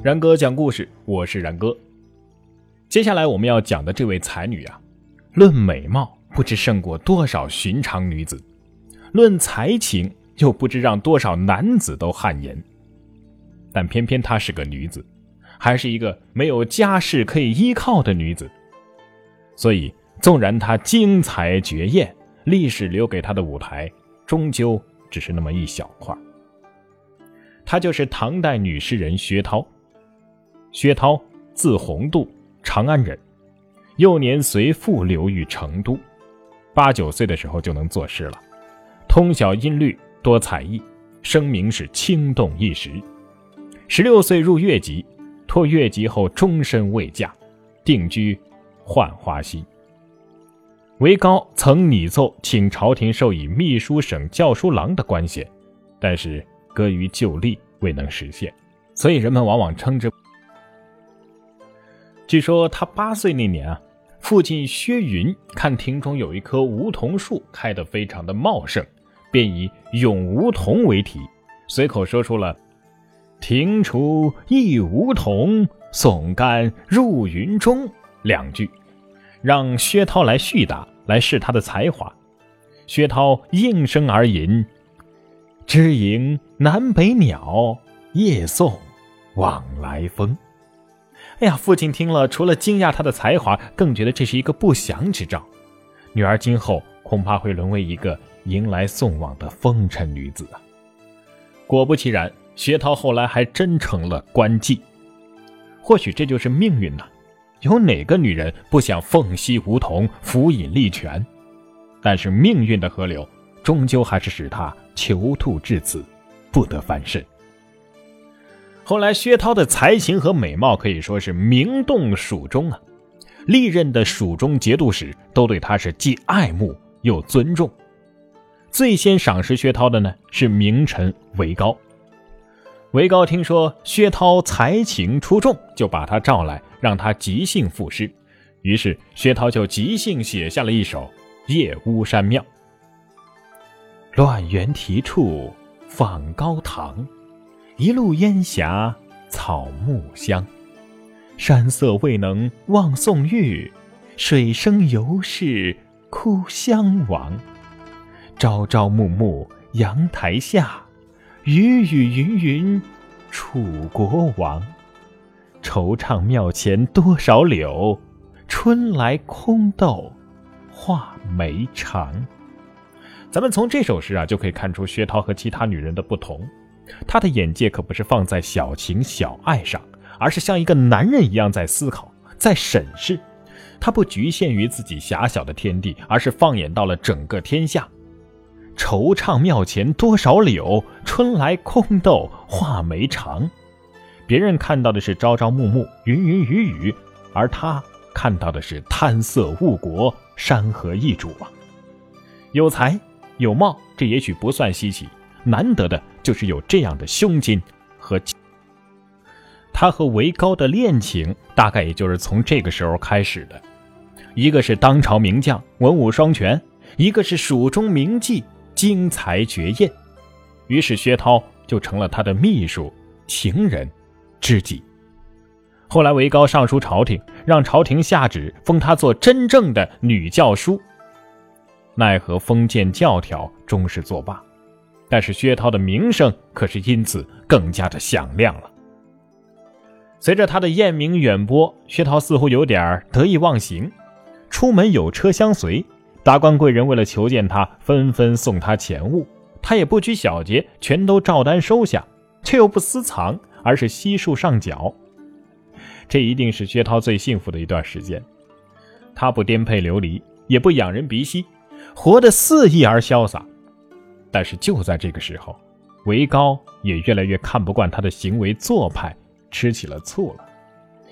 然哥讲故事，我是然哥。接下来我们要讲的这位才女啊，论美貌不知胜过多少寻常女子，论才情又不知让多少男子都汗颜。但偏偏她是个女子，还是一个没有家世可以依靠的女子，所以纵然她精彩绝艳，历史留给她的舞台终究只是那么一小块。她就是唐代女诗人薛涛。薛涛，字宏度，长安人。幼年随父流寓成都，八九岁的时候就能作诗了，通晓音律，多才艺，声名是倾动一时。十六岁入乐籍，托乐籍后终身未嫁，定居浣花溪。韦高曾拟奏请朝廷授以秘书省校书郎的官衔，但是搁于旧例，未能实现，所以人们往往称之。据说他八岁那年啊，父亲薛云看庭中有一棵梧桐树开得非常的茂盛，便以“咏梧桐”为题，随口说出了“庭除一梧桐，耸干入云中”两句，让薛涛来续答，来试他的才华。薛涛应声而吟：“知迎南北鸟，夜送往来风。”哎呀，父亲听了，除了惊讶他的才华，更觉得这是一个不祥之兆。女儿今后恐怕会沦为一个迎来送往的风尘女子啊！果不其然，薛涛后来还真成了官妓。或许这就是命运呐。有哪个女人不想凤栖梧桐，俯饮丽泉？但是命运的河流，终究还是使她囚徒至此，不得翻身。后来，薛涛的才情和美貌可以说是名动蜀中啊，历任的蜀中节度使都对他是既爱慕又尊重。最先赏识薛涛的呢是名臣韦高。韦高听说薛涛才情出众，就把他召来，让他即兴赋诗。于是薛涛就即兴写下了一首《夜巫山庙》：乱园题处访高堂。一路烟霞草木香，山色未能望宋玉，水声犹是哭襄王。朝朝暮暮阳台下，雨雨云云楚国王。惆怅庙前多少柳，春来空斗画眉长。咱们从这首诗啊，就可以看出薛涛和其他女人的不同。他的眼界可不是放在小情小爱上，而是像一个男人一样在思考，在审视。他不局限于自己狭小的天地，而是放眼到了整个天下。惆怅庙前多少柳，春来空斗画眉长。别人看到的是朝朝暮暮云云雨雨，而他看到的是贪色误国，山河易主啊！有才有貌，这也许不算稀奇。难得的就是有这样的胸襟和。他和韦高的恋情大概也就是从这个时候开始的。一个是当朝名将，文武双全；一个是蜀中名妓，精才绝艳。于是薛涛就成了他的秘书、情人、知己。后来韦高上书朝廷，让朝廷下旨封他做真正的女教书。奈何封建教条终是作罢。但是薛涛的名声可是因此更加的响亮了。随着他的艳名远播，薛涛似乎有点得意忘形。出门有车相随，达官贵人为了求见他，纷纷送他钱物，他也不拘小节，全都照单收下，却又不私藏，而是悉数上缴。这一定是薛涛最幸福的一段时间。他不颠沛流离，也不仰人鼻息，活得肆意而潇洒。但是就在这个时候，韦高也越来越看不惯他的行为做派，吃起了醋了。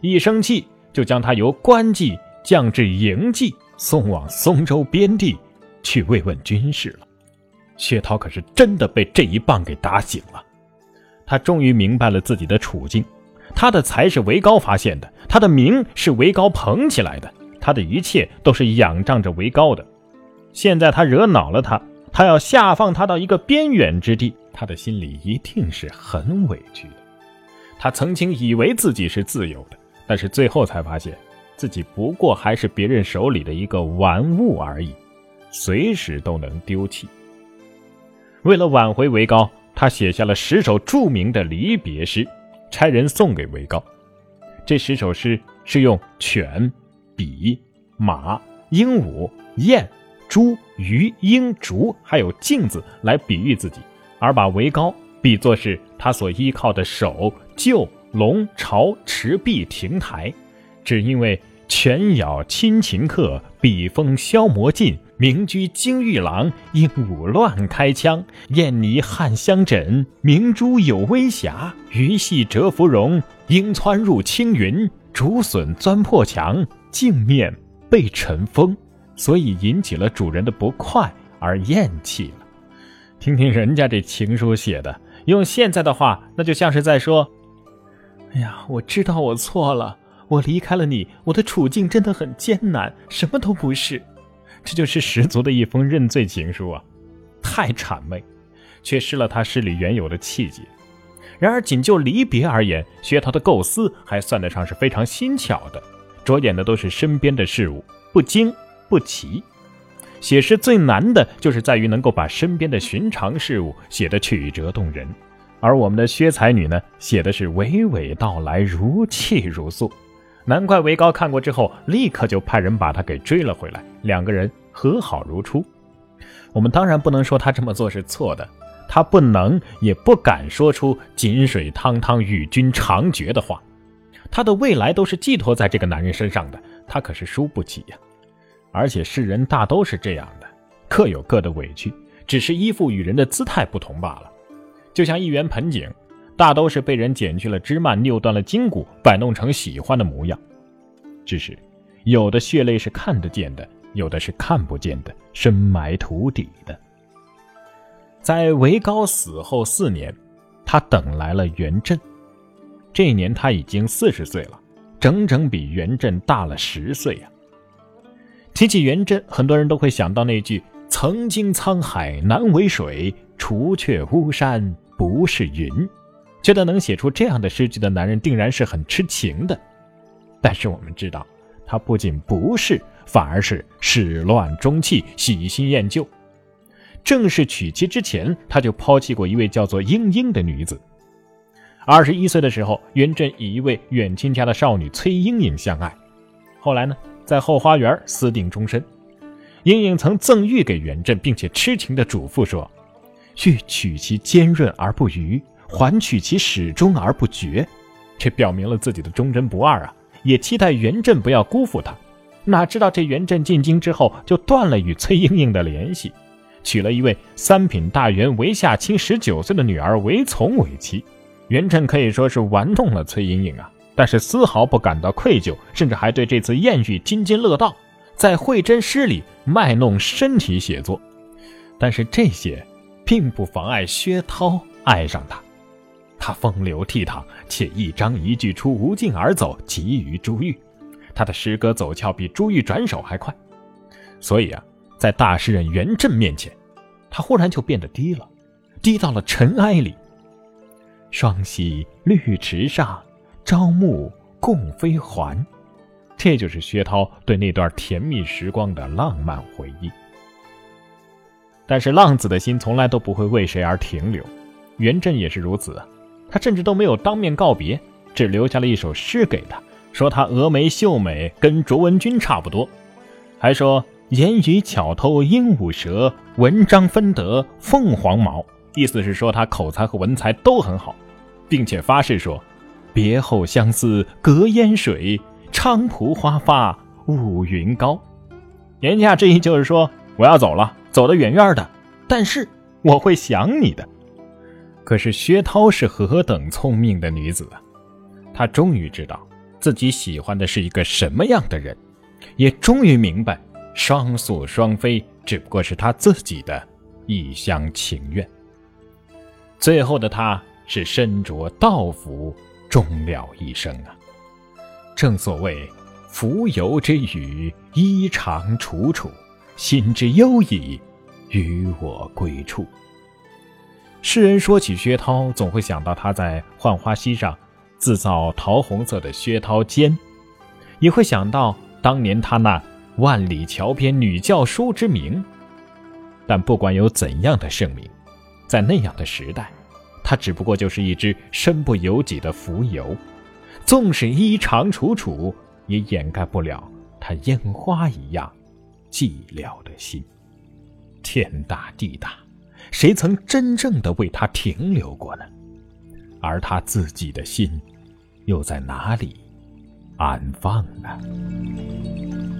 一生气就将他由官妓降至营妓，送往松州边地去慰问军事了。薛涛可是真的被这一棒给打醒了，他终于明白了自己的处境。他的才是韦高发现的，他的名是韦高捧起来的，他的一切都是仰仗着韦高的。现在他惹恼了他。他要下放他到一个边远之地，他的心里一定是很委屈的。他曾经以为自己是自由的，但是最后才发现，自己不过还是别人手里的一个玩物而已，随时都能丢弃。为了挽回韦高，他写下了十首著名的离别诗，差人送给韦高。这十首诗是用犬、比、马、鹦鹉、雁、猪、鱼、鹰、竹，还有镜子来比喻自己，而把韦高比作是他所依靠的手、臼、龙、巢、池、壁、亭台，只因为犬咬亲情客，笔锋消磨尽。名居金玉郎，鹦鹉乱开枪；燕泥汉香枕，明珠有微瑕。鱼戏蛰芙蓉，鹰窜入青云。竹笋钻破墙，镜面被尘封，所以引起了主人的不快而厌弃了。听听人家这情书写的，用现在的话，那就像是在说：“哎呀，我知道我错了，我离开了你，我的处境真的很艰难，什么都不是。”这就是十足的一封认罪情书啊，太谄媚，却失了他诗里原有的气节。然而，仅就离别而言，薛涛的构思还算得上是非常新巧的，着眼的都是身边的事物，不惊不齐。写诗最难的就是在于能够把身边的寻常事物写得曲折动人，而我们的薛才女呢，写的是娓娓道来，如泣如诉。难怪维高看过之后，立刻就派人把她给追了回来，两个人和好如初。我们当然不能说他这么做是错的，他不能也不敢说出“井水汤汤，与君长绝”的话。他的未来都是寄托在这个男人身上的，他可是输不起呀。而且世人大都是这样的，各有各的委屈，只是依附于人的姿态不同罢了。就像一园盆景。大都是被人剪去了枝蔓，扭断了筋骨，摆弄成喜欢的模样。只是有的血泪是看得见的，有的是看不见的，深埋土底的。在韦高死后四年，他等来了元振。这一年他已经四十岁了，整整比元振大了十岁呀。提起元振，很多人都会想到那句“曾经沧海难为水，除却巫山不是云”。觉得能写出这样的诗句的男人，定然是很痴情的。但是我们知道，他不仅不是，反而是始乱终弃，喜新厌旧。正式娶妻之前，他就抛弃过一位叫做莺莺的女子。二十一岁的时候，元振与一位远亲家的少女崔莺莺相爱，后来呢，在后花园私定终身。莺莺曾赠玉给元振，并且痴情的嘱咐说：“欲取其坚润而不渝。”还取其始终而不绝，这表明了自己的忠贞不二啊！也期待元振不要辜负他。哪知道这元振进京之后，就断了与崔莺莺的联系，娶了一位三品大员韦夏卿十九岁的女儿韦从为妻。元振可以说是玩弄了崔莺莺啊，但是丝毫不感到愧疚，甚至还对这次艳遇津津乐道，在会真诗里卖弄身体写作。但是这些并不妨碍薛涛爱上他。他风流倜傥，且一章一句出无尽而走，急于珠玉。他的诗歌走俏比珠玉转手还快，所以啊，在大诗人元振面前，他忽然就变得低了，低到了尘埃里。双溪绿池上，朝暮共飞还。这就是薛涛对那段甜蜜时光的浪漫回忆。但是浪子的心从来都不会为谁而停留，元振也是如此。他甚至都没有当面告别，只留下了一首诗给他，说他峨眉秀美，跟卓文君差不多，还说言语巧偷鹦鹉舌，文章分得凤凰毛，意思是说他口才和文采都很好，并且发誓说，别后相思隔烟水，菖蒲花发雾云高。言下之意就是说我要走了，走得远远的，但是我会想你的。可是薛涛是何等聪明的女子啊！她终于知道自己喜欢的是一个什么样的人，也终于明白双宿双飞只不过是她自己的一厢情愿。最后的她是身着道服终了一生啊！正所谓“浮游之语，衣裳楚楚，心之忧矣，与我归处。”世人说起薛涛，总会想到他在《浣花溪》上自造桃红色的薛涛笺，也会想到当年他那万里桥边女教书之名。但不管有怎样的盛名，在那样的时代，他只不过就是一只身不由己的浮游，纵使衣长楚楚，也掩盖不了他烟花一样寂寥的心。天大地大，谁曾真正的为他停留过呢？而他自己的心，又在哪里安放呢？